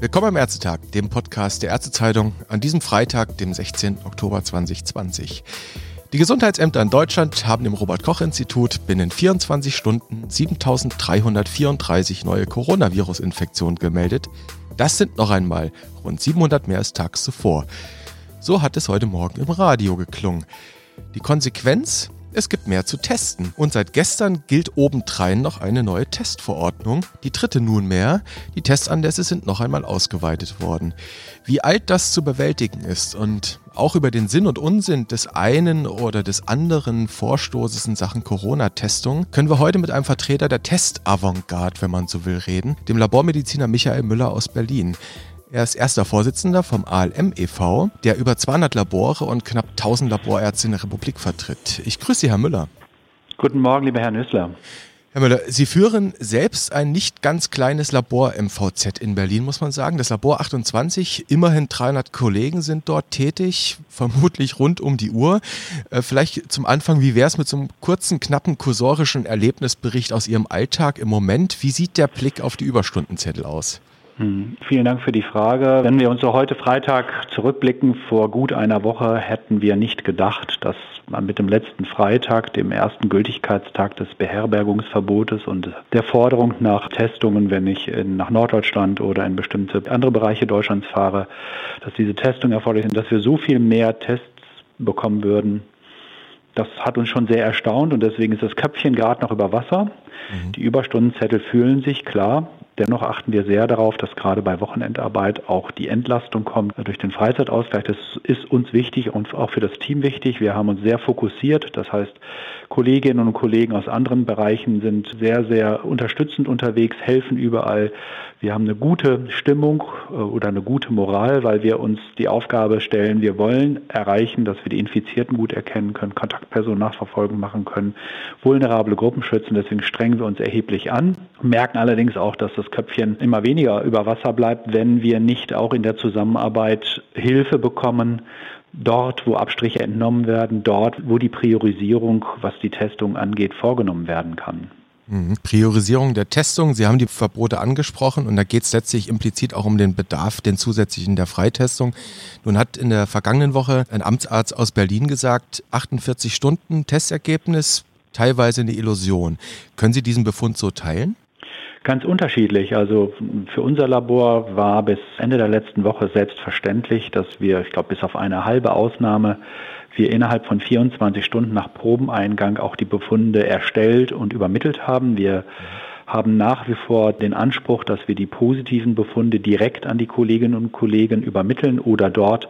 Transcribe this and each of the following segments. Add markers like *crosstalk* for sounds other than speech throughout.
Willkommen am Ärztetag, dem Podcast der Ärztezeitung, an diesem Freitag, dem 16. Oktober 2020. Die Gesundheitsämter in Deutschland haben im Robert-Koch-Institut binnen 24 Stunden 7334 neue Coronavirus-Infektionen gemeldet. Das sind noch einmal rund 700 mehr als tags zuvor. So hat es heute Morgen im Radio geklungen. Die Konsequenz? Es gibt mehr zu testen. Und seit gestern gilt obendrein noch eine neue Testverordnung. Die dritte nunmehr. Die Testanlässe sind noch einmal ausgeweitet worden. Wie alt das zu bewältigen ist und auch über den Sinn und Unsinn des einen oder des anderen Vorstoßes in Sachen Corona-Testung können wir heute mit einem Vertreter der Test-Avantgarde, wenn man so will, reden, dem Labormediziner Michael Müller aus Berlin. Er ist erster Vorsitzender vom ALM e.V., der über 200 Labore und knapp 1000 Laborärzte in der Republik vertritt. Ich grüße Sie, Herr Müller. Guten Morgen, lieber Herr Nüssler. Herr Müller, Sie führen selbst ein nicht ganz kleines Labor im VZ in Berlin, muss man sagen. Das Labor 28, immerhin 300 Kollegen sind dort tätig, vermutlich rund um die Uhr. Äh, vielleicht zum Anfang, wie wäre es mit so einem kurzen, knappen, kursorischen Erlebnisbericht aus Ihrem Alltag im Moment? Wie sieht der Blick auf die Überstundenzettel aus? Hm. Vielen Dank für die Frage. Wenn wir uns so heute Freitag zurückblicken, vor gut einer Woche hätten wir nicht gedacht, dass man mit dem letzten Freitag, dem ersten Gültigkeitstag des Beherbergungsverbotes und der Forderung nach Testungen, wenn ich in, nach Norddeutschland oder in bestimmte andere Bereiche Deutschlands fahre, dass diese Testungen erforderlich sind, dass wir so viel mehr Tests bekommen würden, das hat uns schon sehr erstaunt und deswegen ist das Köpfchen gerade noch über Wasser. Mhm. Die Überstundenzettel fühlen sich klar. Dennoch achten wir sehr darauf, dass gerade bei Wochenendarbeit auch die Entlastung kommt durch den Freizeitausgleich. Das ist uns wichtig und auch für das Team wichtig. Wir haben uns sehr fokussiert. Das heißt, Kolleginnen und Kollegen aus anderen Bereichen sind sehr, sehr unterstützend unterwegs, helfen überall. Wir haben eine gute Stimmung äh, oder eine gute Moral, weil wir uns die Aufgabe stellen, wir wollen erreichen, dass wir die Infizierten gut erkennen können, Kontaktpersonen nachverfolgen machen können, vulnerable Gruppen schützen. Deswegen strengen wir uns erheblich an, merken allerdings auch, dass das Köpfchen immer weniger über Wasser bleibt, wenn wir nicht auch in der Zusammenarbeit Hilfe bekommen, dort, wo Abstriche entnommen werden, dort, wo die Priorisierung, was die Testung angeht, vorgenommen werden kann. Mhm. Priorisierung der Testung. Sie haben die Verbote angesprochen und da geht es letztlich implizit auch um den Bedarf, den zusätzlichen der Freitestung. Nun hat in der vergangenen Woche ein Amtsarzt aus Berlin gesagt, 48 Stunden Testergebnis, teilweise eine Illusion. Können Sie diesen Befund so teilen? Ganz unterschiedlich. Also für unser Labor war bis Ende der letzten Woche selbstverständlich, dass wir, ich glaube, bis auf eine halbe Ausnahme wir innerhalb von 24 Stunden nach Probeneingang auch die Befunde erstellt und übermittelt haben. Wir haben nach wie vor den Anspruch, dass wir die positiven Befunde direkt an die Kolleginnen und Kollegen übermitteln oder dort,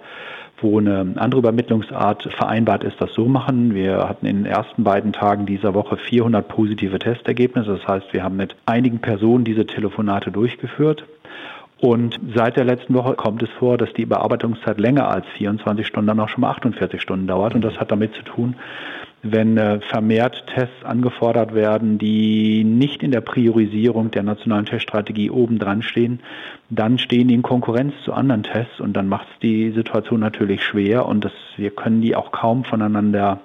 wo eine andere Übermittlungsart vereinbart ist, das so machen. Wir hatten in den ersten beiden Tagen dieser Woche 400 positive Testergebnisse. Das heißt, wir haben mit einigen Personen diese Telefonate durchgeführt. Und seit der letzten Woche kommt es vor, dass die Bearbeitungszeit länger als 24 Stunden, dann auch schon mal 48 Stunden dauert. Und das hat damit zu tun, wenn äh, vermehrt Tests angefordert werden, die nicht in der Priorisierung der nationalen Teststrategie oben dran stehen, dann stehen die in Konkurrenz zu anderen Tests und dann macht es die Situation natürlich schwer und das, wir können die auch kaum voneinander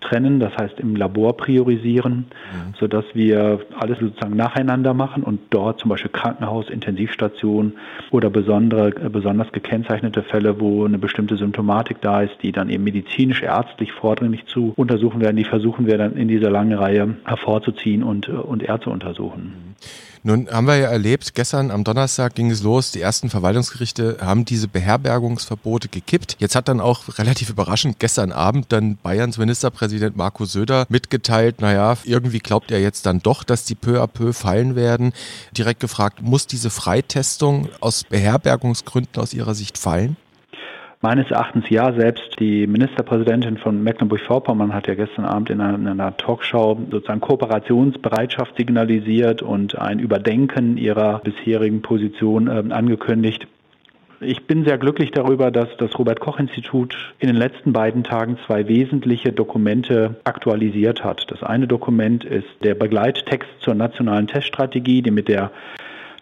trennen, das heißt im Labor priorisieren, mhm. sodass wir alles sozusagen nacheinander machen und dort zum Beispiel Krankenhaus, Intensivstation oder besondere, äh, besonders gekennzeichnete Fälle, wo eine bestimmte Symptomatik da ist, die dann eben medizinisch, ärztlich vordringlich zu untersuchen werden, die versuchen wir dann in dieser langen Reihe hervorzuziehen und, äh, und eher zu untersuchen. Nun haben wir ja erlebt, gestern am Donnerstag ging es los, die ersten Verwaltungsgerichte haben diese Beherbergungsverbote gekippt. Jetzt hat dann auch relativ überraschend gestern Abend dann Bayerns Ministerpräsident Markus Söder mitgeteilt, naja, irgendwie glaubt er jetzt dann doch, dass die peu à peu fallen werden. Direkt gefragt, muss diese Freitestung aus Beherbergungsgründen aus Ihrer Sicht fallen? Meines Erachtens ja, selbst die Ministerpräsidentin von Mecklenburg-Vorpommern hat ja gestern Abend in einer, in einer, Talkshow sozusagen Kooperationsbereitschaft signalisiert und ein Überdenken ihrer bisherigen Position äh, angekündigt. Ich bin sehr glücklich darüber, dass das Robert Koch Institut in den letzten beiden Tagen zwei wesentliche Dokumente aktualisiert hat. Das eine Dokument ist der Begleittext zur nationalen Teststrategie, die mit der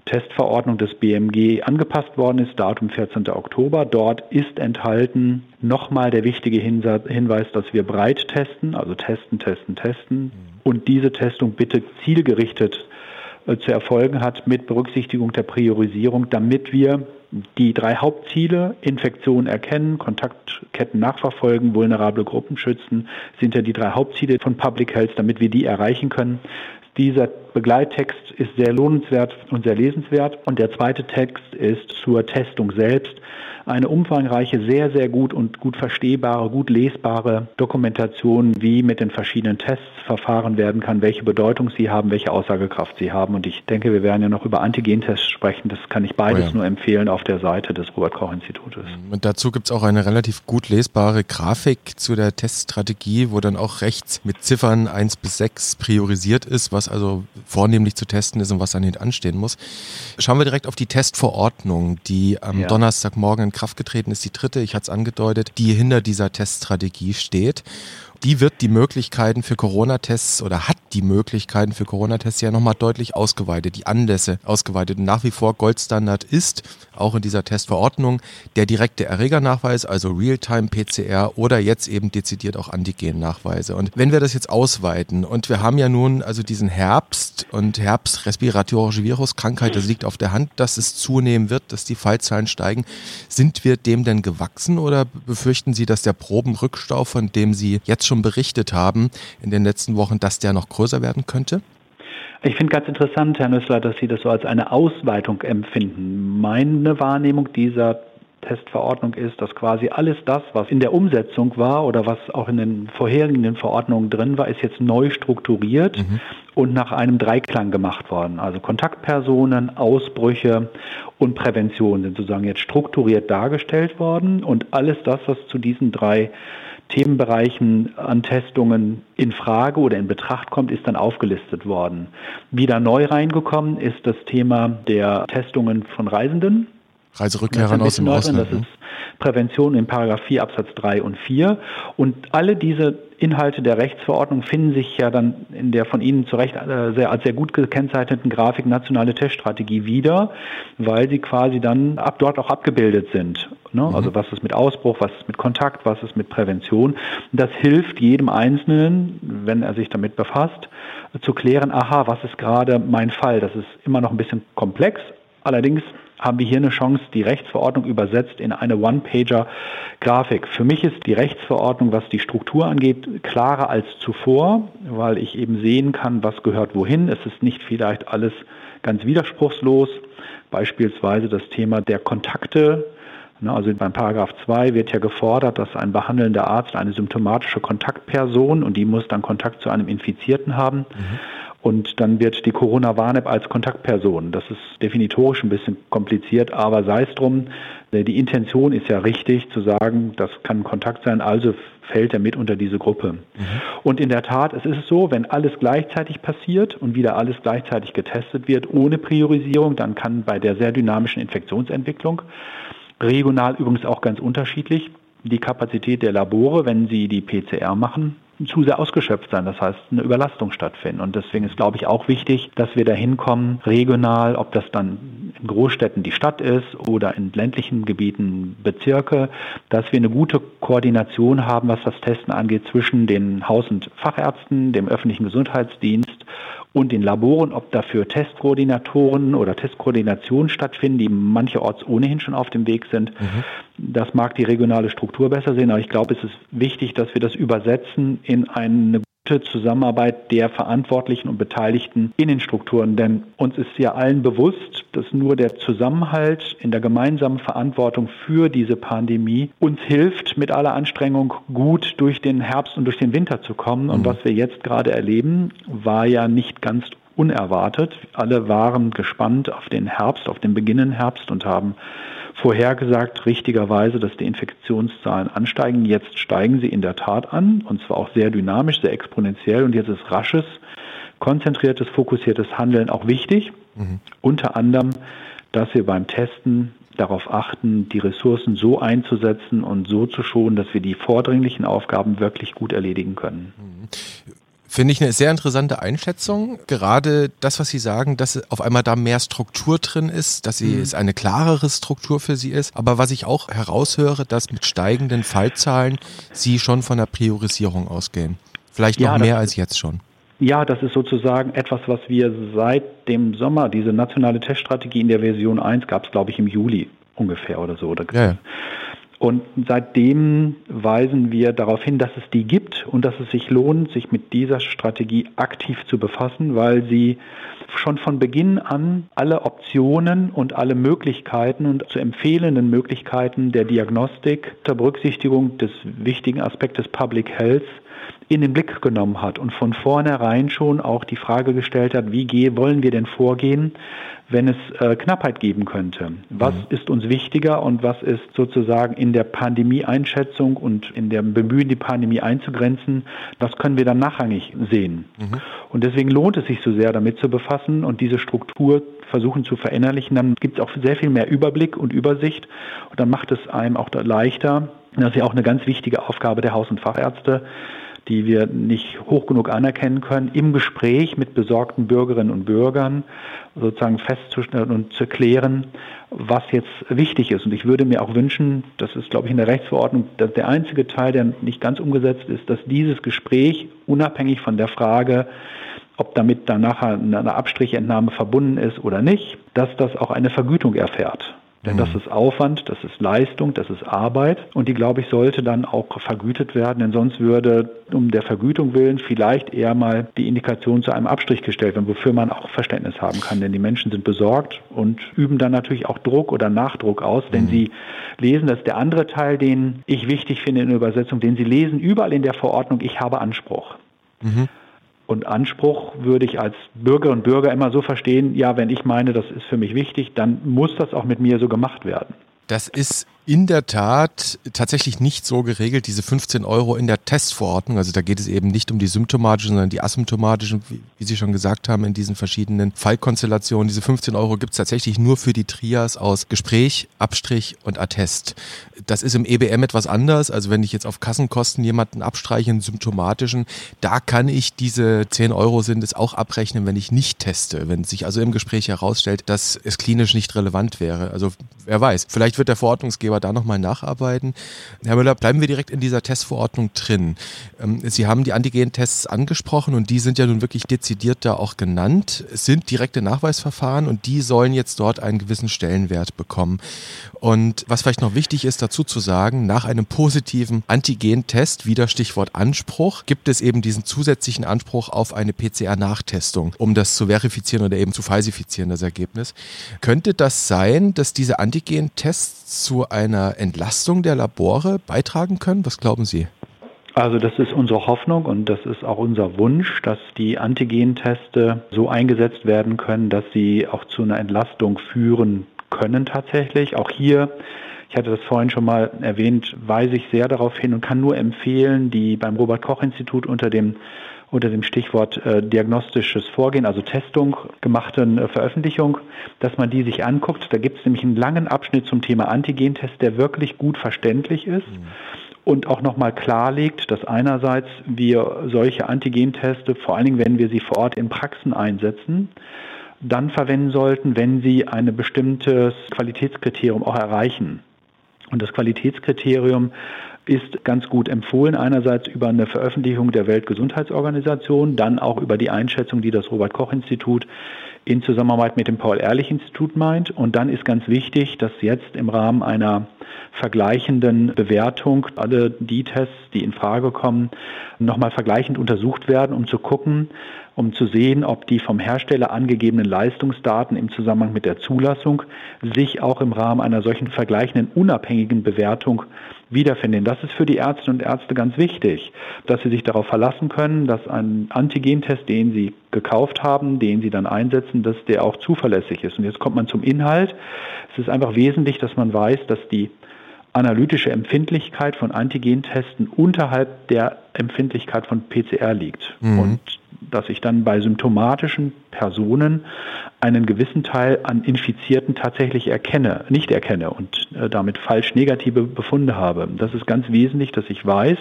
Testverordnung des BMG angepasst worden ist, Datum 14. Oktober. Dort ist enthalten nochmal der wichtige Hinweis, dass wir breit testen, also testen, testen, testen mhm. und diese Testung bitte zielgerichtet äh, zu erfolgen hat mit Berücksichtigung der Priorisierung, damit wir die drei Hauptziele, Infektionen erkennen, Kontaktketten nachverfolgen, vulnerable Gruppen schützen, sind ja die drei Hauptziele von Public Health, damit wir die erreichen können. Dieser Begleittext ist sehr lohnenswert und sehr lesenswert. Und der zweite Text ist zur Testung selbst eine umfangreiche, sehr, sehr gut und gut verstehbare, gut lesbare Dokumentation, wie mit den verschiedenen Tests verfahren werden kann, welche Bedeutung sie haben, welche Aussagekraft sie haben. Und ich denke, wir werden ja noch über Antigentests sprechen. Das kann ich beides oh ja. nur empfehlen auf der Seite des Robert-Koch-Institutes. Und dazu gibt es auch eine relativ gut lesbare Grafik zu der Teststrategie, wo dann auch rechts mit Ziffern 1 bis 6 priorisiert ist, was also vornehmlich zu testen ist und was dann hinten anstehen muss. Schauen wir direkt auf die Testverordnung, die am ja. Donnerstagmorgen in Kraft getreten ist, die dritte, ich hatte es angedeutet, die hinter dieser Teststrategie steht. Die wird die Möglichkeiten für Corona-Tests oder hat die Möglichkeiten für Corona-Tests ja nochmal deutlich ausgeweitet, die Anlässe ausgeweitet. Und nach wie vor Goldstandard ist, auch in dieser Testverordnung, der direkte Erregernachweis, also Realtime-PCR oder jetzt eben dezidiert auch Antigen-Nachweise. Und wenn wir das jetzt ausweiten und wir haben ja nun also diesen Herbst und Herbst-respiratorische Viruskrankheit, das liegt auf der Hand, dass es zunehmen wird, dass die Fallzahlen steigen. Sind wir dem denn gewachsen oder befürchten Sie, dass der Probenrückstau, von dem Sie jetzt schon berichtet haben in den letzten Wochen, dass der noch größer werden könnte? Ich finde ganz interessant, Herr Nüssler, dass Sie das so als eine Ausweitung empfinden. Meine Wahrnehmung dieser Testverordnung ist, dass quasi alles das, was in der Umsetzung war oder was auch in den vorherigen Verordnungen drin war, ist jetzt neu strukturiert mhm. und nach einem Dreiklang gemacht worden. Also Kontaktpersonen, Ausbrüche und Prävention sind sozusagen jetzt strukturiert dargestellt worden und alles das, was zu diesen drei Themenbereichen an Testungen in Frage oder in Betracht kommt, ist dann aufgelistet worden. Wieder neu reingekommen ist das Thema der Testungen von Reisenden. Reiserückkehrern aus dem Ausland. Das ist Prävention in Paragraph 4 Absatz 3 und 4. Und alle diese Inhalte der Rechtsverordnung finden sich ja dann in der von Ihnen zu Recht äh, sehr, als sehr gut gekennzeichneten Grafik nationale Teststrategie wieder, weil sie quasi dann ab dort auch abgebildet sind. Ne? Mhm. Also was ist mit Ausbruch, was ist mit Kontakt, was ist mit Prävention. Das hilft jedem Einzelnen, wenn er sich damit befasst, zu klären, aha, was ist gerade mein Fall. Das ist immer noch ein bisschen komplex. Allerdings haben wir hier eine Chance, die Rechtsverordnung übersetzt in eine One-Pager-Grafik. Für mich ist die Rechtsverordnung, was die Struktur angeht, klarer als zuvor, weil ich eben sehen kann, was gehört wohin. Es ist nicht vielleicht alles ganz widerspruchslos. Beispielsweise das Thema der Kontakte. Also beim Paragraph 2 wird ja gefordert, dass ein behandelnder Arzt eine symptomatische Kontaktperson und die muss dann Kontakt zu einem Infizierten haben. Mhm und dann wird die Corona-Warn-App als Kontaktperson. Das ist definitorisch ein bisschen kompliziert, aber sei es drum. Die Intention ist ja richtig zu sagen, das kann Kontakt sein, also fällt er mit unter diese Gruppe. Mhm. Und in der Tat, es ist so, wenn alles gleichzeitig passiert und wieder alles gleichzeitig getestet wird, ohne Priorisierung, dann kann bei der sehr dynamischen Infektionsentwicklung, regional übrigens auch ganz unterschiedlich, die Kapazität der Labore, wenn sie die PCR machen, zu sehr ausgeschöpft sein. Das heißt, eine Überlastung stattfinden. Und deswegen ist, glaube ich, auch wichtig, dass wir da hinkommen, regional, ob das dann in Großstädten die Stadt ist oder in ländlichen Gebieten Bezirke, dass wir eine gute Koordination haben, was das Testen angeht, zwischen den Haus- und Fachärzten, dem öffentlichen Gesundheitsdienst und den Laboren, ob dafür Testkoordinatoren oder Testkoordinationen stattfinden, die mancherorts ohnehin schon auf dem Weg sind. Mhm. Das mag die regionale Struktur besser sehen, aber ich glaube, es ist wichtig, dass wir das übersetzen in eine Zusammenarbeit der Verantwortlichen und Beteiligten in den Strukturen. Denn uns ist ja allen bewusst, dass nur der Zusammenhalt in der gemeinsamen Verantwortung für diese Pandemie uns hilft, mit aller Anstrengung gut durch den Herbst und durch den Winter zu kommen. Und mhm. was wir jetzt gerade erleben, war ja nicht ganz unerwartet. Alle waren gespannt auf den Herbst, auf den beginnenden Herbst und haben vorhergesagt, richtigerweise, dass die Infektionszahlen ansteigen. Jetzt steigen sie in der Tat an, und zwar auch sehr dynamisch, sehr exponentiell. Und jetzt ist rasches, konzentriertes, fokussiertes Handeln auch wichtig. Mhm. Unter anderem, dass wir beim Testen darauf achten, die Ressourcen so einzusetzen und so zu schonen, dass wir die vordringlichen Aufgaben wirklich gut erledigen können. Finde ich eine sehr interessante Einschätzung. Gerade das, was Sie sagen, dass auf einmal da mehr Struktur drin ist, dass sie, mhm. es eine klarere Struktur für Sie ist. Aber was ich auch heraushöre, dass mit steigenden Fallzahlen Sie schon von der Priorisierung ausgehen. Vielleicht noch ja, mehr als jetzt schon. Ja, das ist sozusagen etwas, was wir seit dem Sommer, diese nationale Teststrategie in der Version 1 gab es, glaube ich, im Juli ungefähr oder so. Oder ja. Und seitdem weisen wir darauf hin, dass es die gibt und dass es sich lohnt, sich mit dieser Strategie aktiv zu befassen, weil sie schon von Beginn an alle Optionen und alle Möglichkeiten und zu empfehlenden Möglichkeiten der Diagnostik unter Berücksichtigung des wichtigen Aspektes Public Health in den Blick genommen hat und von vornherein schon auch die Frage gestellt hat, wie gehen, wollen wir denn vorgehen, wenn es äh, Knappheit geben könnte? Was mhm. ist uns wichtiger und was ist sozusagen in der Pandemie-Einschätzung und in dem Bemühen, die Pandemie einzugrenzen, was können wir dann nachrangig sehen? Mhm. Und deswegen lohnt es sich so sehr, damit zu befassen und diese Struktur versuchen zu verinnerlichen. Dann gibt es auch sehr viel mehr Überblick und Übersicht und dann macht es einem auch leichter. Das ist ja auch eine ganz wichtige Aufgabe der Haus- und Fachärzte, die wir nicht hoch genug anerkennen können, im Gespräch mit besorgten Bürgerinnen und Bürgern sozusagen festzustellen und zu klären, was jetzt wichtig ist. Und ich würde mir auch wünschen, das ist, glaube ich, in der Rechtsverordnung der einzige Teil, der nicht ganz umgesetzt ist, dass dieses Gespräch unabhängig von der Frage, ob damit dann nachher eine Abstrichentnahme verbunden ist oder nicht, dass das auch eine Vergütung erfährt. Denn das mhm. ist Aufwand, das ist Leistung, das ist Arbeit und die, glaube ich, sollte dann auch vergütet werden, denn sonst würde um der Vergütung willen vielleicht eher mal die Indikation zu einem Abstrich gestellt werden, wofür man auch Verständnis haben kann, denn die Menschen sind besorgt und üben dann natürlich auch Druck oder Nachdruck aus, denn mhm. sie lesen, das ist der andere Teil, den ich wichtig finde in der Übersetzung, den sie lesen überall in der Verordnung, ich habe Anspruch. Mhm. Und Anspruch würde ich als Bürger und Bürger immer so verstehen, ja, wenn ich meine, das ist für mich wichtig, dann muss das auch mit mir so gemacht werden. Das ist in der Tat tatsächlich nicht so geregelt, diese 15 Euro in der Testverordnung. Also da geht es eben nicht um die symptomatischen, sondern die asymptomatischen, wie, wie Sie schon gesagt haben, in diesen verschiedenen Fallkonstellationen. Diese 15 Euro gibt es tatsächlich nur für die Trias aus Gespräch, Abstrich und Attest. Das ist im EBM etwas anders. Also wenn ich jetzt auf Kassenkosten jemanden abstreiche, einen symptomatischen, da kann ich diese 10 Euro sind es auch abrechnen, wenn ich nicht teste. Wenn sich also im Gespräch herausstellt, dass es klinisch nicht relevant wäre. Also wer weiß, vielleicht wird der Verordnungsgeber aber da nochmal nacharbeiten. Herr Müller, bleiben wir direkt in dieser Testverordnung drin. Ähm, Sie haben die Antigen-Tests angesprochen und die sind ja nun wirklich dezidiert da auch genannt. Es sind direkte Nachweisverfahren und die sollen jetzt dort einen gewissen Stellenwert bekommen. Und was vielleicht noch wichtig ist dazu zu sagen, nach einem positiven Antigen-Test, wieder Stichwort Anspruch, gibt es eben diesen zusätzlichen Anspruch auf eine PCR-Nachtestung, um das zu verifizieren oder eben zu falsifizieren, das Ergebnis. Könnte das sein, dass diese Antigen-Tests zu einer Entlastung der Labore beitragen können? Was glauben Sie? Also das ist unsere Hoffnung und das ist auch unser Wunsch, dass die Antigen-Teste so eingesetzt werden können, dass sie auch zu einer Entlastung führen können tatsächlich. Auch hier, ich hatte das vorhin schon mal erwähnt, weise ich sehr darauf hin und kann nur empfehlen, die beim Robert Koch Institut unter dem unter dem Stichwort äh, diagnostisches Vorgehen, also Testung gemachten äh, Veröffentlichung, dass man die sich anguckt. Da gibt es nämlich einen langen Abschnitt zum Thema Antigentest, der wirklich gut verständlich ist. Mhm und auch nochmal klarlegt, dass einerseits wir solche Antigenteste, vor allen Dingen wenn wir sie vor Ort in Praxen einsetzen, dann verwenden sollten, wenn sie ein bestimmtes Qualitätskriterium auch erreichen. Und das Qualitätskriterium ist ganz gut empfohlen, einerseits über eine Veröffentlichung der Weltgesundheitsorganisation, dann auch über die Einschätzung, die das Robert Koch Institut in Zusammenarbeit mit dem Paul-Ehrlich-Institut meint. Und dann ist ganz wichtig, dass jetzt im Rahmen einer vergleichenden Bewertung alle die Tests, die in Frage kommen, nochmal vergleichend untersucht werden, um zu gucken, um zu sehen, ob die vom Hersteller angegebenen Leistungsdaten im Zusammenhang mit der Zulassung sich auch im Rahmen einer solchen vergleichenden unabhängigen Bewertung wiederfinden. Das ist für die Ärzte und Ärzte ganz wichtig, dass sie sich darauf verlassen können, dass ein Antigentest, den sie gekauft haben, den sie dann einsetzen, dass der auch zuverlässig ist. Und jetzt kommt man zum Inhalt. Es ist einfach wesentlich, dass man weiß, dass die analytische Empfindlichkeit von Antigentesten unterhalb der Empfindlichkeit von PCR liegt. Mhm. Und dass ich dann bei symptomatischen Personen einen gewissen Teil an Infizierten tatsächlich erkenne, nicht erkenne und äh, damit falsch negative Befunde habe. Das ist ganz wesentlich, dass ich weiß,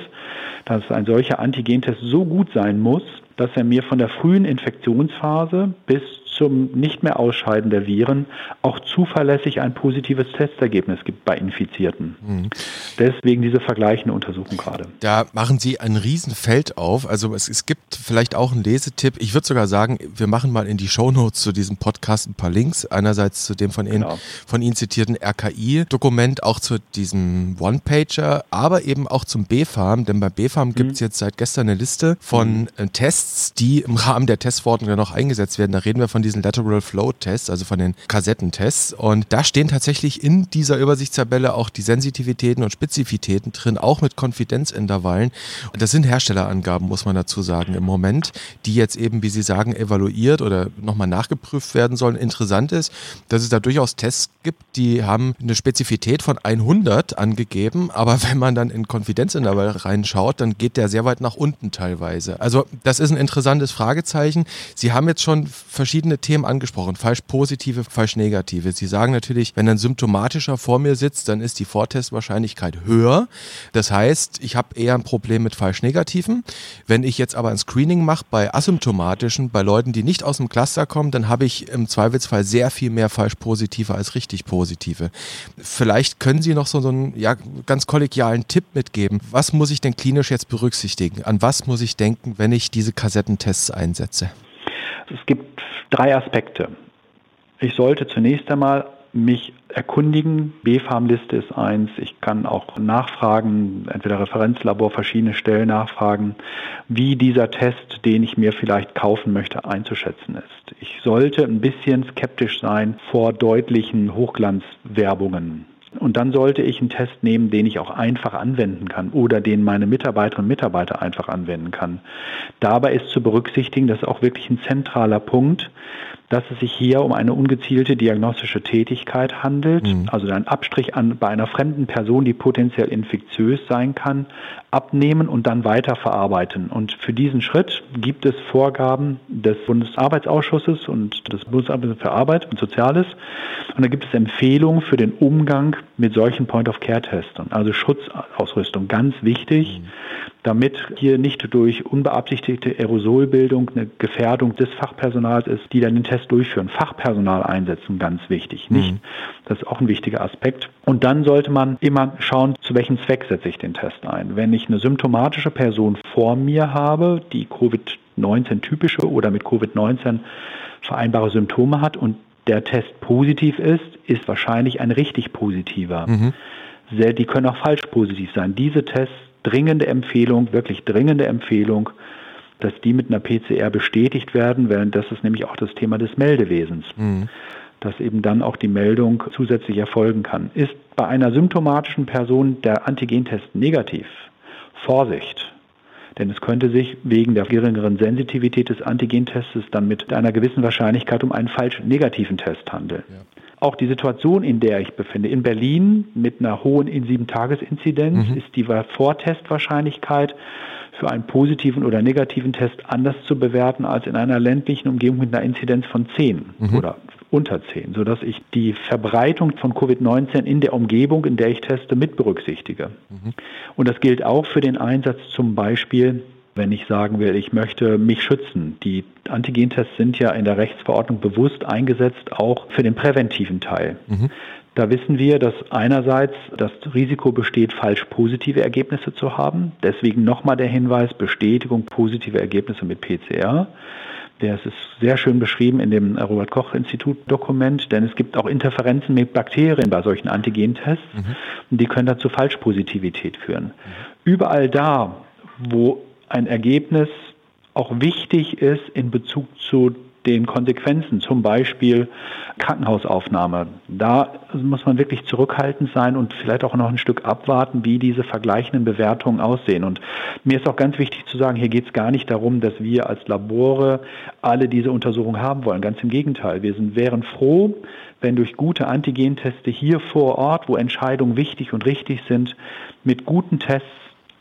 dass ein solcher Antigentest so gut sein muss, dass er mir von der frühen Infektionsphase bis zum nicht mehr Ausscheiden der Viren auch zuverlässig ein positives Testergebnis gibt bei Infizierten. Mhm. Deswegen diese vergleichende Untersuchung gerade. Da machen Sie ein Riesenfeld auf. Also es, es gibt vielleicht auch einen Lesetipp. Ich würde sogar sagen, wir machen mal in die Shownotes zu diesem Podcast ein paar Links. Einerseits zu dem von Ihnen, genau. von Ihnen zitierten RKI-Dokument, auch zu diesem One-Pager, aber eben auch zum BFARM, denn bei BFARM mhm. gibt es jetzt seit gestern eine Liste von mhm. Tests, die im Rahmen der Testverordnung noch eingesetzt werden. Da reden wir von diesen Lateral Flow Tests, also von den Kassettentests. Und da stehen tatsächlich in dieser Übersichtstabelle auch die Sensitivitäten und Spezifitäten drin, auch mit Konfidenzintervallen. Und das sind Herstellerangaben, muss man dazu sagen, im Moment, die jetzt eben, wie Sie sagen, evaluiert oder nochmal nachgeprüft werden sollen. Interessant ist, dass es da durchaus Tests gibt, die haben eine Spezifität von 100 angegeben, aber *laughs* wenn man dann in Konfidenzintervall reinschaut, dann geht der sehr weit nach unten teilweise. Also das ist ein interessantes Fragezeichen. Sie haben jetzt schon verschiedene Themen angesprochen, falsch positive, falsch negative. Sie sagen natürlich, wenn ein symptomatischer vor mir sitzt, dann ist die Vortestwahrscheinlichkeit höher. Das heißt, ich habe eher ein Problem mit falsch negativen. Wenn ich jetzt aber ein Screening mache bei asymptomatischen, bei Leuten, die nicht aus dem Cluster kommen, dann habe ich im Zweifelsfall sehr viel mehr falsch positive als richtig positive. Vielleicht können Sie noch so, so einen ja, ganz kollegialen Tipp mitgeben. Was muss ich denn klinisch jetzt berücksichtigen? An was muss ich denken, wenn ich diese Kassettentests einsetze? Es gibt drei Aspekte. Ich sollte zunächst einmal mich erkundigen. B-Farm-Liste ist eins. Ich kann auch nachfragen, entweder Referenzlabor, verschiedene Stellen nachfragen, wie dieser Test, den ich mir vielleicht kaufen möchte, einzuschätzen ist. Ich sollte ein bisschen skeptisch sein vor deutlichen Hochglanzwerbungen. Und dann sollte ich einen Test nehmen, den ich auch einfach anwenden kann oder den meine Mitarbeiterinnen und Mitarbeiter einfach anwenden kann. Dabei ist zu berücksichtigen, das ist auch wirklich ein zentraler Punkt, dass es sich hier um eine ungezielte diagnostische Tätigkeit handelt, mhm. also ein Abstrich an, bei einer fremden Person, die potenziell infektiös sein kann, abnehmen und dann weiterverarbeiten. Und für diesen Schritt gibt es Vorgaben des Bundesarbeitsausschusses und des Bundesamtes für Arbeit und Soziales. Und da gibt es Empfehlungen für den Umgang mit solchen Point-of-Care-Tests, also Schutzausrüstung, ganz wichtig. Mhm damit hier nicht durch unbeabsichtigte Aerosolbildung eine Gefährdung des Fachpersonals ist, die dann den Test durchführen. Fachpersonal einsetzen, ganz wichtig. Nicht, mhm. das ist auch ein wichtiger Aspekt. Und dann sollte man immer schauen, zu welchem Zweck setze ich den Test ein. Wenn ich eine symptomatische Person vor mir habe, die Covid-19 typische oder mit Covid-19 vereinbare Symptome hat und der Test positiv ist, ist wahrscheinlich ein richtig positiver. Mhm. Die können auch falsch positiv sein. Diese Tests dringende Empfehlung, wirklich dringende Empfehlung, dass die mit einer PCR bestätigt werden, weil das ist nämlich auch das Thema des Meldewesens. Mhm. Dass eben dann auch die Meldung zusätzlich erfolgen kann. Ist bei einer symptomatischen Person der Antigentest negativ? Vorsicht! Denn es könnte sich wegen der geringeren Sensitivität des Antigentests dann mit einer gewissen Wahrscheinlichkeit um einen falsch negativen Test handeln. Ja. Auch die Situation, in der ich befinde, in Berlin mit einer hohen in sieben Tages-Inzidenz, mhm. ist die Vortestwahrscheinlichkeit für einen positiven oder negativen Test anders zu bewerten als in einer ländlichen Umgebung mit einer Inzidenz von 10 mhm. oder unter 10, sodass ich die Verbreitung von Covid-19 in der Umgebung, in der ich teste, mit berücksichtige. Mhm. Und das gilt auch für den Einsatz zum Beispiel wenn ich sagen will, ich möchte mich schützen. Die Antigentests sind ja in der Rechtsverordnung bewusst eingesetzt, auch für den präventiven Teil. Mhm. Da wissen wir, dass einerseits das Risiko besteht, falsch positive Ergebnisse zu haben. Deswegen nochmal der Hinweis, Bestätigung positive Ergebnisse mit PCR. Das ist sehr schön beschrieben in dem Robert Koch Institut Dokument, denn es gibt auch Interferenzen mit Bakterien bei solchen Antigentests mhm. und die können dazu Falschpositivität führen. Mhm. Überall da, wo ein Ergebnis auch wichtig ist in Bezug zu den Konsequenzen, zum Beispiel Krankenhausaufnahme. Da muss man wirklich zurückhaltend sein und vielleicht auch noch ein Stück abwarten, wie diese vergleichenden Bewertungen aussehen. Und mir ist auch ganz wichtig zu sagen, hier geht es gar nicht darum, dass wir als Labore alle diese Untersuchungen haben wollen. Ganz im Gegenteil. Wir sind, wären froh, wenn durch gute Antigenteste hier vor Ort, wo Entscheidungen wichtig und richtig sind, mit guten Tests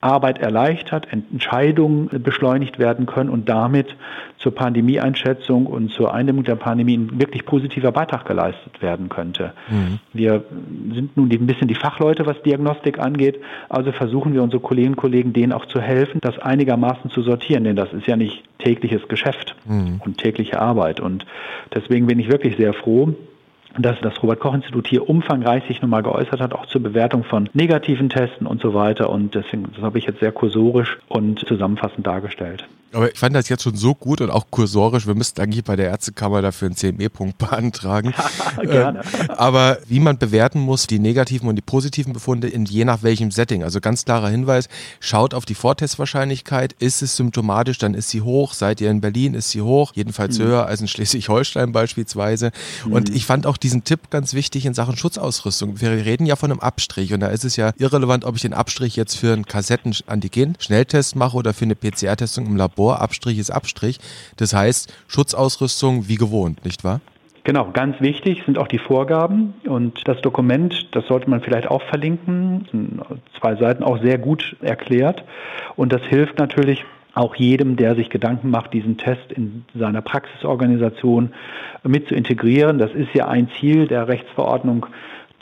Arbeit erleichtert, Entscheidungen beschleunigt werden können und damit zur Pandemieeinschätzung und zur Eindämmung der Pandemie ein wirklich positiver Beitrag geleistet werden könnte. Mhm. Wir sind nun ein bisschen die Fachleute, was Diagnostik angeht, also versuchen wir unsere Kolleginnen und Kollegen denen auch zu helfen, das einigermaßen zu sortieren, denn das ist ja nicht tägliches Geschäft mhm. und tägliche Arbeit. Und deswegen bin ich wirklich sehr froh, dass das Robert-Koch-Institut hier umfangreich sich nochmal geäußert hat, auch zur Bewertung von negativen Testen und so weiter. Und deswegen, das habe ich jetzt sehr kursorisch und zusammenfassend dargestellt. Aber ich fand das jetzt schon so gut und auch kursorisch. Wir müssten eigentlich bei der Ärztekammer dafür einen CME-Punkt *laughs* beantragen. *laughs* Gerne. Ähm, aber wie man bewerten muss, die negativen und die positiven Befunde in je nach welchem Setting. Also ganz klarer Hinweis, schaut auf die Vortestwahrscheinlichkeit. Ist es symptomatisch, dann ist sie hoch. Seid ihr in Berlin, ist sie hoch. Jedenfalls mhm. höher als in Schleswig-Holstein beispielsweise. Mhm. Und ich fand auch diesen Tipp ganz wichtig in Sachen Schutzausrüstung. Wir reden ja von einem Abstrich und da ist es ja irrelevant, ob ich den Abstrich jetzt für einen Kassetten-Antigen-Schnelltest mache oder für eine PCR-Testung im Labor Labor, Abstrich ist Abstrich. Das heißt, Schutzausrüstung wie gewohnt, nicht wahr? Genau, ganz wichtig sind auch die Vorgaben und das Dokument, das sollte man vielleicht auch verlinken, zwei Seiten auch sehr gut erklärt und das hilft natürlich auch jedem, der sich Gedanken macht, diesen Test in seiner Praxisorganisation mit zu integrieren. Das ist ja ein Ziel der Rechtsverordnung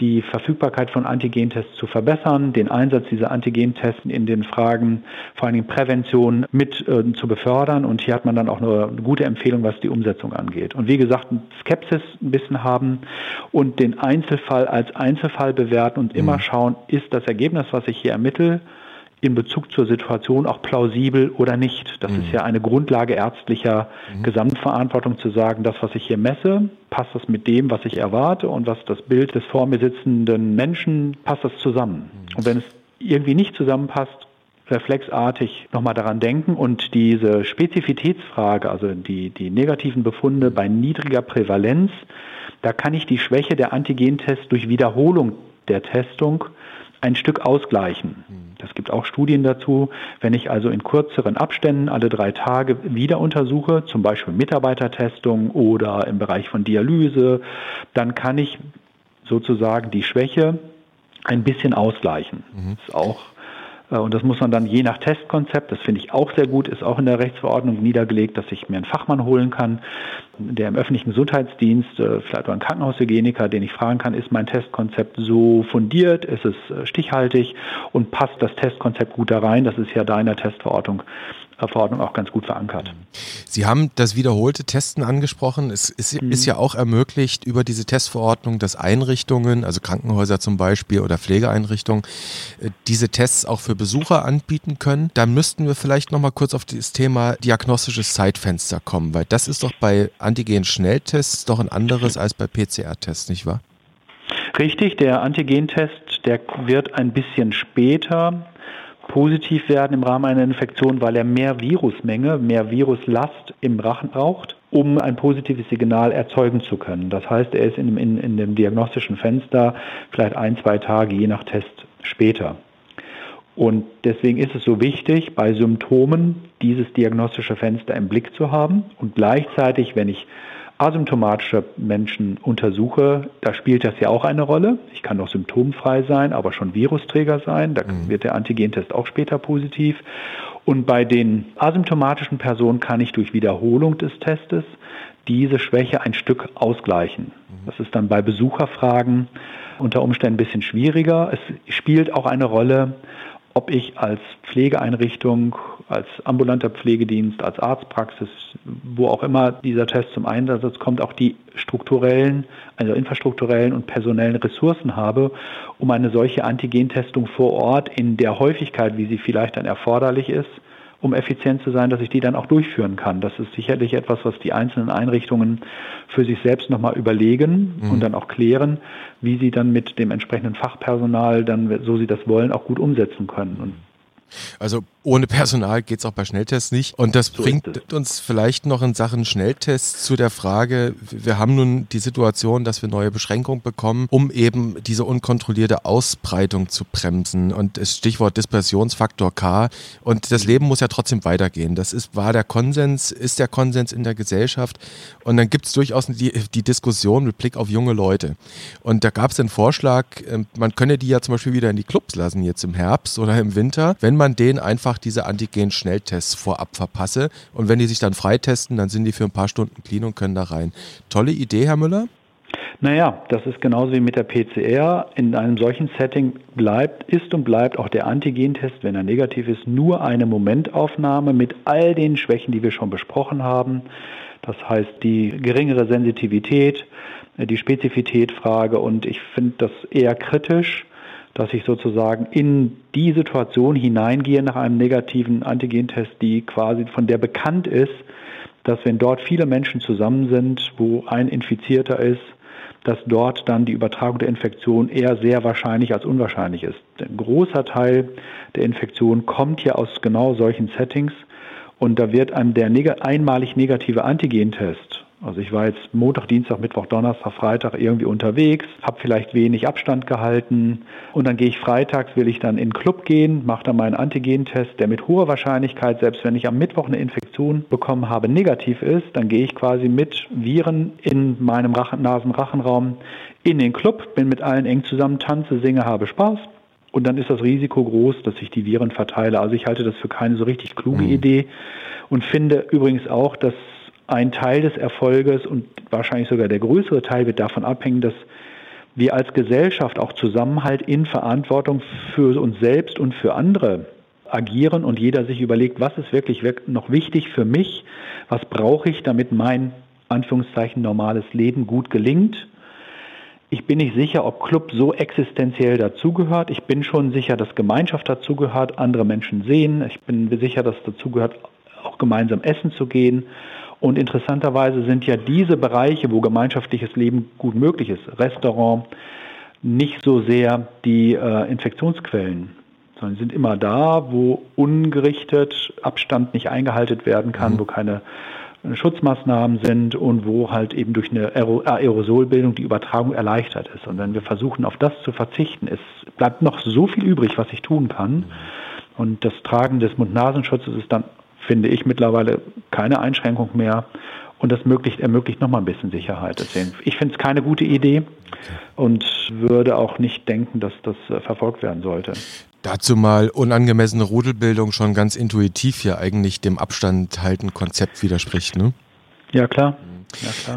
die Verfügbarkeit von Antigentests zu verbessern, den Einsatz dieser Antigentests in den Fragen vor allen Dingen Prävention mit äh, zu befördern. Und hier hat man dann auch eine gute Empfehlung, was die Umsetzung angeht. Und wie gesagt, Skepsis ein bisschen haben und den Einzelfall als Einzelfall bewerten und immer mhm. schauen, ist das Ergebnis, was ich hier ermittle, in Bezug zur Situation auch plausibel oder nicht. Das mhm. ist ja eine Grundlage ärztlicher mhm. Gesamtverantwortung zu sagen, das, was ich hier messe, passt das mit dem, was ich erwarte und was das Bild des vor mir sitzenden Menschen, passt das zusammen. Mhm. Und wenn es irgendwie nicht zusammenpasst, reflexartig nochmal daran denken und diese Spezifitätsfrage, also die, die negativen Befunde bei niedriger Prävalenz, da kann ich die Schwäche der Antigentests durch Wiederholung der Testung ein Stück ausgleichen. Es gibt auch Studien dazu. Wenn ich also in kürzeren Abständen alle drei Tage wieder untersuche, zum Beispiel Mitarbeitertestung oder im Bereich von Dialyse, dann kann ich sozusagen die Schwäche ein bisschen ausgleichen. Mhm. Das ist auch und das muss man dann je nach Testkonzept, das finde ich auch sehr gut, ist auch in der Rechtsverordnung niedergelegt, dass ich mir einen Fachmann holen kann, der im öffentlichen Gesundheitsdienst, äh, vielleicht auch ein Krankenhaushygieniker, den ich fragen kann, ist mein Testkonzept so fundiert, ist es äh, stichhaltig und passt das Testkonzept gut da rein? Das ist ja da in der Testverordnung Verordnung auch ganz gut verankert. Sie haben das wiederholte Testen angesprochen. Es ist, mhm. ist, ja auch ermöglicht über diese Testverordnung, dass Einrichtungen, also Krankenhäuser zum Beispiel oder Pflegeeinrichtungen, äh, diese Tests auch für Besucher anbieten können. Da müssten wir vielleicht nochmal kurz auf das Thema diagnostisches Zeitfenster kommen, weil das ist doch bei Antigen-Schnelltests doch ein anderes als bei PCR-Tests, nicht wahr? Richtig, der Antigentest, der wird ein bisschen später positiv werden im Rahmen einer Infektion, weil er mehr Virusmenge, mehr Viruslast im Rachen braucht, um ein positives Signal erzeugen zu können. Das heißt, er ist in, in, in dem diagnostischen Fenster vielleicht ein, zwei Tage je nach Test später. Und deswegen ist es so wichtig, bei Symptomen dieses diagnostische Fenster im Blick zu haben und gleichzeitig, wenn ich asymptomatische Menschen untersuche, da spielt das ja auch eine Rolle. Ich kann noch symptomfrei sein, aber schon Virusträger sein. Da mhm. wird der Antigentest auch später positiv. Und bei den asymptomatischen Personen kann ich durch Wiederholung des Testes diese Schwäche ein Stück ausgleichen. Mhm. Das ist dann bei Besucherfragen unter Umständen ein bisschen schwieriger. Es spielt auch eine Rolle, ob ich als Pflegeeinrichtung, als ambulanter Pflegedienst, als Arztpraxis, wo auch immer dieser Test zum Einsatz kommt, auch die strukturellen, also infrastrukturellen und personellen Ressourcen habe, um eine solche Antigentestung vor Ort in der Häufigkeit, wie sie vielleicht dann erforderlich ist, um effizient zu sein, dass ich die dann auch durchführen kann. Das ist sicherlich etwas, was die einzelnen Einrichtungen für sich selbst nochmal überlegen mhm. und dann auch klären, wie sie dann mit dem entsprechenden Fachpersonal dann, so sie das wollen, auch gut umsetzen können. Und also ohne Personal geht es auch bei Schnelltests nicht. Und das so bringt uns vielleicht noch in Sachen Schnelltests zu der Frage, wir haben nun die Situation, dass wir neue Beschränkungen bekommen, um eben diese unkontrollierte Ausbreitung zu bremsen. Und das Stichwort Dispersionsfaktor K. Und das Leben muss ja trotzdem weitergehen. Das ist, war der Konsens, ist der Konsens in der Gesellschaft. Und dann gibt es durchaus die, die Diskussion mit Blick auf junge Leute. Und da gab es den Vorschlag, ähm, man könne die ja zum Beispiel wieder in die Clubs lassen, jetzt im Herbst oder im Winter, wenn man denen einfach diese Antigen-Schnelltests vorab verpasse. Und wenn die sich dann freitesten, dann sind die für ein paar Stunden clean und können da rein. Tolle Idee, Herr Müller? Naja, das ist genauso wie mit der PCR. In einem solchen Setting bleibt, ist und bleibt auch der Antigentest, wenn er negativ ist, nur eine Momentaufnahme mit all den Schwächen, die wir schon besprochen haben. Das heißt, die geringere Sensitivität, die Spezifität-Frage und ich finde das eher kritisch, dass ich sozusagen in die Situation hineingehe nach einem negativen Antigentest, die quasi von der bekannt ist, dass wenn dort viele Menschen zusammen sind, wo ein Infizierter ist, dass dort dann die Übertragung der Infektion eher sehr wahrscheinlich als unwahrscheinlich ist. Ein großer Teil der Infektion kommt ja aus genau solchen Settings und da wird einem der einmalig negative Antigentest also ich war jetzt Montag, Dienstag, Mittwoch, Donnerstag, Freitag irgendwie unterwegs, habe vielleicht wenig Abstand gehalten und dann gehe ich freitags, will ich dann in den Club gehen, mache dann meinen Antigentest, der mit hoher Wahrscheinlichkeit, selbst wenn ich am Mittwoch eine Infektion bekommen habe, negativ ist, dann gehe ich quasi mit Viren in meinem Nasen-Rachenraum in den Club, bin mit allen eng zusammen, tanze, singe, habe Spaß. Und dann ist das Risiko groß, dass ich die Viren verteile. Also ich halte das für keine so richtig kluge mhm. Idee und finde übrigens auch, dass ein Teil des Erfolges und wahrscheinlich sogar der größere Teil wird davon abhängen, dass wir als Gesellschaft auch Zusammenhalt in Verantwortung für uns selbst und für andere agieren und jeder sich überlegt, was ist wirklich noch wichtig für mich, was brauche ich, damit mein Anführungszeichen normales Leben gut gelingt. Ich bin nicht sicher, ob Club so existenziell dazugehört. Ich bin schon sicher, dass Gemeinschaft dazugehört, andere Menschen sehen. Ich bin sicher, dass dazugehört, auch gemeinsam essen zu gehen und interessanterweise sind ja diese Bereiche, wo gemeinschaftliches Leben gut möglich ist, Restaurant, nicht so sehr die äh, Infektionsquellen, sondern sind immer da, wo ungerichtet Abstand nicht eingehalten werden kann, mhm. wo keine äh, Schutzmaßnahmen sind und wo halt eben durch eine Aerosolbildung die Übertragung erleichtert ist. Und wenn wir versuchen, auf das zu verzichten, es bleibt noch so viel übrig, was ich tun kann. Mhm. Und das Tragen des Mund-Nasenschutzes ist dann finde ich mittlerweile keine Einschränkung mehr. Und das ermöglicht, ermöglicht nochmal ein bisschen Sicherheit. Deswegen, ich finde es keine gute Idee und würde auch nicht denken, dass das äh, verfolgt werden sollte. Dazu mal unangemessene Rudelbildung schon ganz intuitiv hier eigentlich dem Abstand halten Konzept widerspricht, ne? Ja, klar.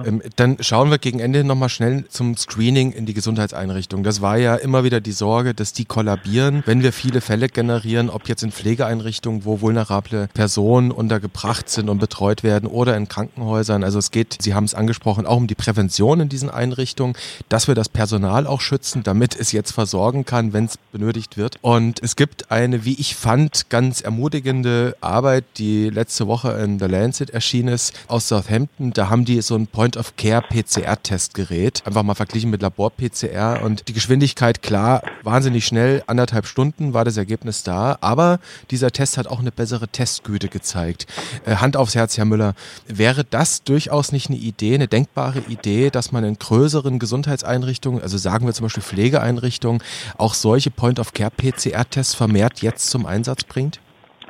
Ähm, dann schauen wir gegen Ende nochmal schnell zum Screening in die Gesundheitseinrichtung. Das war ja immer wieder die Sorge, dass die kollabieren, wenn wir viele Fälle generieren, ob jetzt in Pflegeeinrichtungen, wo vulnerable Personen untergebracht sind und betreut werden oder in Krankenhäusern. Also es geht, Sie haben es angesprochen, auch um die Prävention in diesen Einrichtungen, dass wir das Personal auch schützen, damit es jetzt versorgen kann, wenn es benötigt wird. Und es gibt eine, wie ich fand, ganz ermutigende Arbeit, die letzte Woche in The Lancet erschienen ist, aus Southampton. Da haben die so ein Point-of-Care-PCR-Testgerät. Einfach mal verglichen mit Labor-PCR und die Geschwindigkeit, klar, wahnsinnig schnell, anderthalb Stunden war das Ergebnis da, aber dieser Test hat auch eine bessere Testgüte gezeigt. Äh, Hand aufs Herz, Herr Müller, wäre das durchaus nicht eine Idee, eine denkbare Idee, dass man in größeren Gesundheitseinrichtungen, also sagen wir zum Beispiel Pflegeeinrichtungen, auch solche Point-of-Care-PCR-Tests vermehrt jetzt zum Einsatz bringt?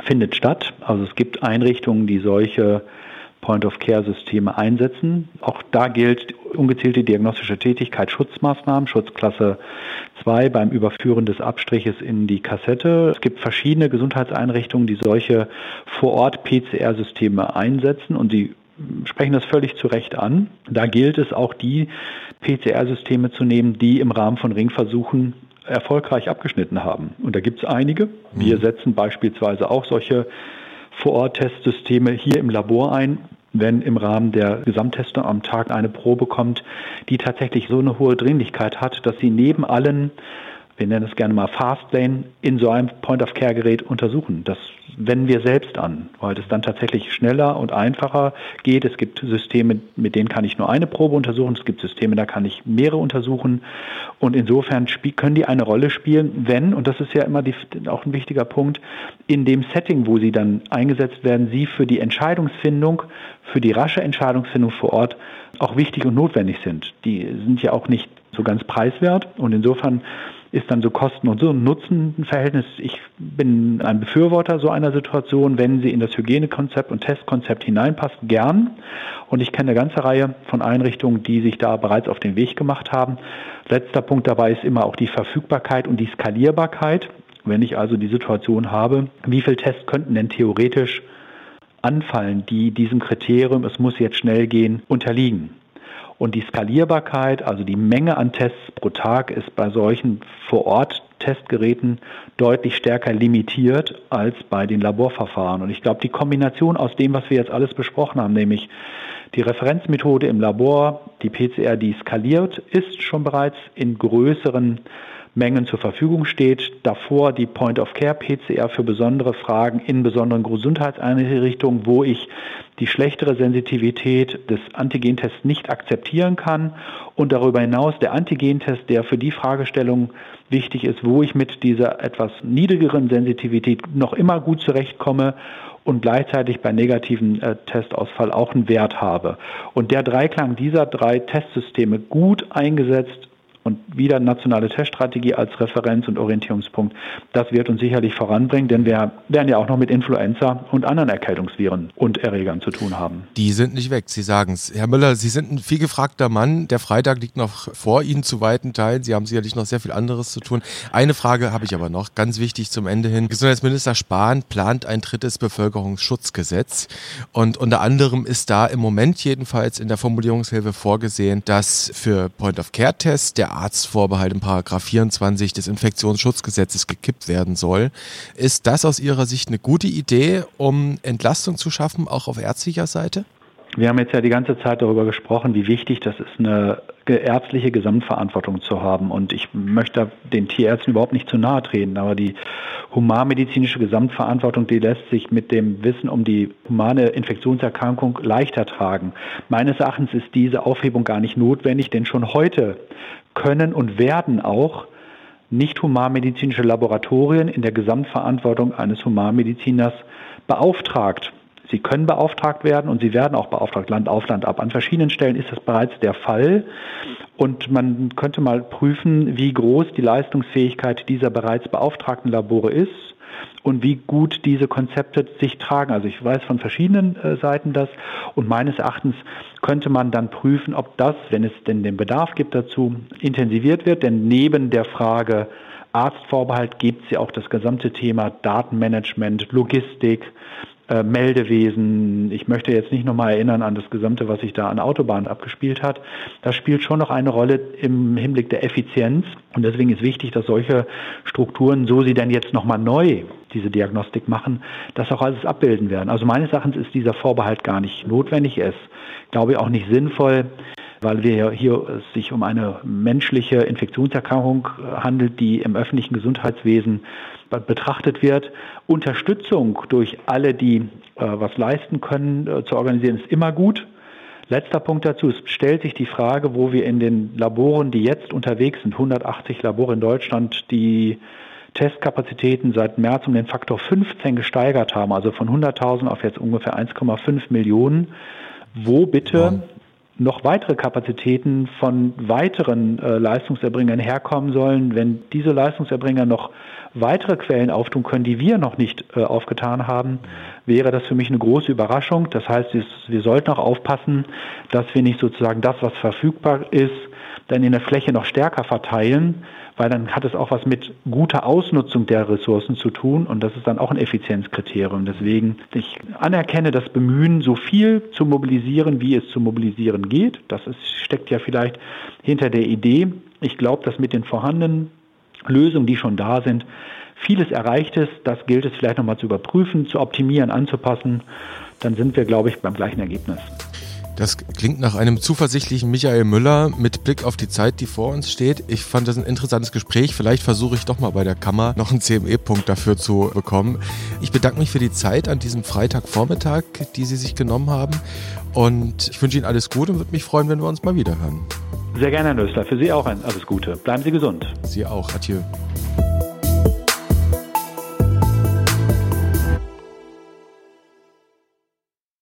Findet statt. Also es gibt Einrichtungen, die solche Point-of-Care-Systeme einsetzen. Auch da gilt ungezielte diagnostische Tätigkeit, Schutzmaßnahmen, Schutzklasse 2 beim Überführen des Abstriches in die Kassette. Es gibt verschiedene Gesundheitseinrichtungen, die solche Vor-Ort-PCR-Systeme einsetzen und sie sprechen das völlig zu Recht an. Da gilt es auch die PCR-Systeme zu nehmen, die im Rahmen von Ringversuchen erfolgreich abgeschnitten haben. Und da gibt es einige. Wir mhm. setzen beispielsweise auch solche Vor-Ort-Testsysteme hier im Labor ein, wenn im Rahmen der Gesamttestung am Tag eine Probe kommt, die tatsächlich so eine hohe Dringlichkeit hat, dass sie neben allen wir nennen es gerne mal Fastlane, in so einem Point-of-Care-Gerät untersuchen. Das wenden wir selbst an, weil es dann tatsächlich schneller und einfacher geht. Es gibt Systeme, mit denen kann ich nur eine Probe untersuchen. Es gibt Systeme, da kann ich mehrere untersuchen. Und insofern können die eine Rolle spielen, wenn, und das ist ja immer die, auch ein wichtiger Punkt, in dem Setting, wo sie dann eingesetzt werden, sie für die Entscheidungsfindung, für die rasche Entscheidungsfindung vor Ort auch wichtig und notwendig sind. Die sind ja auch nicht so ganz preiswert und insofern ist dann so Kosten- und so Nutzenverhältnis. Ich bin ein Befürworter so einer Situation, wenn sie in das Hygienekonzept und Testkonzept hineinpasst, gern. Und ich kenne eine ganze Reihe von Einrichtungen, die sich da bereits auf den Weg gemacht haben. Letzter Punkt dabei ist immer auch die Verfügbarkeit und die Skalierbarkeit. Wenn ich also die Situation habe, wie viele Tests könnten denn theoretisch anfallen, die diesem Kriterium, es muss jetzt schnell gehen, unterliegen? Und die Skalierbarkeit, also die Menge an Tests pro Tag, ist bei solchen Vor-Ort-Testgeräten deutlich stärker limitiert als bei den Laborverfahren. Und ich glaube, die Kombination aus dem, was wir jetzt alles besprochen haben, nämlich die Referenzmethode im Labor, die PCR, die skaliert ist schon bereits in größeren Mengen zur Verfügung steht. Davor die Point-of-Care-PCR für besondere Fragen in besonderen Gesundheitseinrichtungen, wo ich die schlechtere Sensitivität des Antigentests nicht akzeptieren kann. Und darüber hinaus der Antigentest, der für die Fragestellung wichtig ist, wo ich mit dieser etwas niedrigeren Sensitivität noch immer gut zurechtkomme und gleichzeitig bei negativen äh, Testausfall auch einen Wert habe. Und der Dreiklang dieser drei Testsysteme gut eingesetzt und wieder nationale Teststrategie als Referenz und Orientierungspunkt, das wird uns sicherlich voranbringen, denn wir werden ja auch noch mit Influenza und anderen Erkältungsviren und Erregern zu tun haben. Die sind nicht weg, Sie sagen es. Herr Müller, Sie sind ein vielgefragter Mann. Der Freitag liegt noch vor Ihnen zu weiten Teilen. Sie haben sicherlich noch sehr viel anderes zu tun. Eine Frage habe ich aber noch, ganz wichtig zum Ende hin. Gesundheitsminister Spahn plant ein drittes Bevölkerungsschutzgesetz und unter anderem ist da im Moment jedenfalls in der Formulierungshilfe vorgesehen, dass für Point-of-Care-Tests der Arztvorbehalt im Paragraph 24 des Infektionsschutzgesetzes gekippt werden soll. Ist das aus Ihrer Sicht eine gute Idee, um Entlastung zu schaffen, auch auf ärztlicher Seite? Wir haben jetzt ja die ganze Zeit darüber gesprochen, wie wichtig das ist, eine ärztliche Gesamtverantwortung zu haben. Und ich möchte den Tierärzten überhaupt nicht zu nahe treten, aber die humanmedizinische Gesamtverantwortung, die lässt sich mit dem Wissen um die humane Infektionserkrankung leichter tragen. Meines Erachtens ist diese Aufhebung gar nicht notwendig, denn schon heute können und werden auch nicht humanmedizinische Laboratorien in der Gesamtverantwortung eines Humanmediziners beauftragt. Sie können beauftragt werden und sie werden auch beauftragt, Land auf Land ab. An verschiedenen Stellen ist das bereits der Fall. Und man könnte mal prüfen, wie groß die Leistungsfähigkeit dieser bereits beauftragten Labore ist und wie gut diese Konzepte sich tragen. Also ich weiß von verschiedenen äh, Seiten das und meines Erachtens könnte man dann prüfen, ob das, wenn es denn den Bedarf gibt dazu, intensiviert wird. Denn neben der Frage Arztvorbehalt gibt es ja auch das gesamte Thema Datenmanagement, Logistik, äh, Meldewesen. Ich möchte jetzt nicht nochmal erinnern an das Gesamte, was sich da an Autobahnen abgespielt hat. Das spielt schon noch eine Rolle im Hinblick der Effizienz. Und deswegen ist wichtig, dass solche Strukturen, so sie denn jetzt nochmal neu diese Diagnostik machen, das auch alles abbilden werden. Also meines Erachtens ist dieser Vorbehalt gar nicht notwendig. Er ist, glaube ich, auch nicht sinnvoll weil wir hier es sich um eine menschliche Infektionserkrankung handelt, die im öffentlichen Gesundheitswesen betrachtet wird. Unterstützung durch alle, die äh, was leisten können, äh, zu organisieren, ist immer gut. Letzter Punkt dazu, es stellt sich die Frage, wo wir in den Laboren, die jetzt unterwegs sind, 180 Labore in Deutschland, die Testkapazitäten seit März um den Faktor 15 gesteigert haben, also von 100.000 auf jetzt ungefähr 1,5 Millionen, wo bitte noch weitere Kapazitäten von weiteren äh, Leistungserbringern herkommen sollen, wenn diese Leistungserbringer noch weitere Quellen auftun können, die wir noch nicht äh, aufgetan haben, wäre das für mich eine große Überraschung. Das heißt, wir sollten auch aufpassen, dass wir nicht sozusagen das, was verfügbar ist, dann in der Fläche noch stärker verteilen, weil dann hat es auch was mit guter Ausnutzung der Ressourcen zu tun und das ist dann auch ein Effizienzkriterium. Deswegen, ich anerkenne das Bemühen, so viel zu mobilisieren, wie es zu mobilisieren geht. Das ist, steckt ja vielleicht hinter der Idee. Ich glaube, dass mit den vorhandenen Lösungen, die schon da sind, vieles erreicht ist. Das gilt es vielleicht nochmal zu überprüfen, zu optimieren, anzupassen. Dann sind wir, glaube ich, beim gleichen Ergebnis. Das klingt nach einem zuversichtlichen Michael Müller mit Blick auf die Zeit, die vor uns steht. Ich fand das ein interessantes Gespräch. Vielleicht versuche ich doch mal bei der Kammer noch einen CME-Punkt dafür zu bekommen. Ich bedanke mich für die Zeit an diesem Freitagvormittag, die Sie sich genommen haben. Und ich wünsche Ihnen alles Gute und würde mich freuen, wenn wir uns mal wieder hören. Sehr gerne, Herr Nösler. Für Sie auch ein alles Gute. Bleiben Sie gesund. Sie auch. Adieu.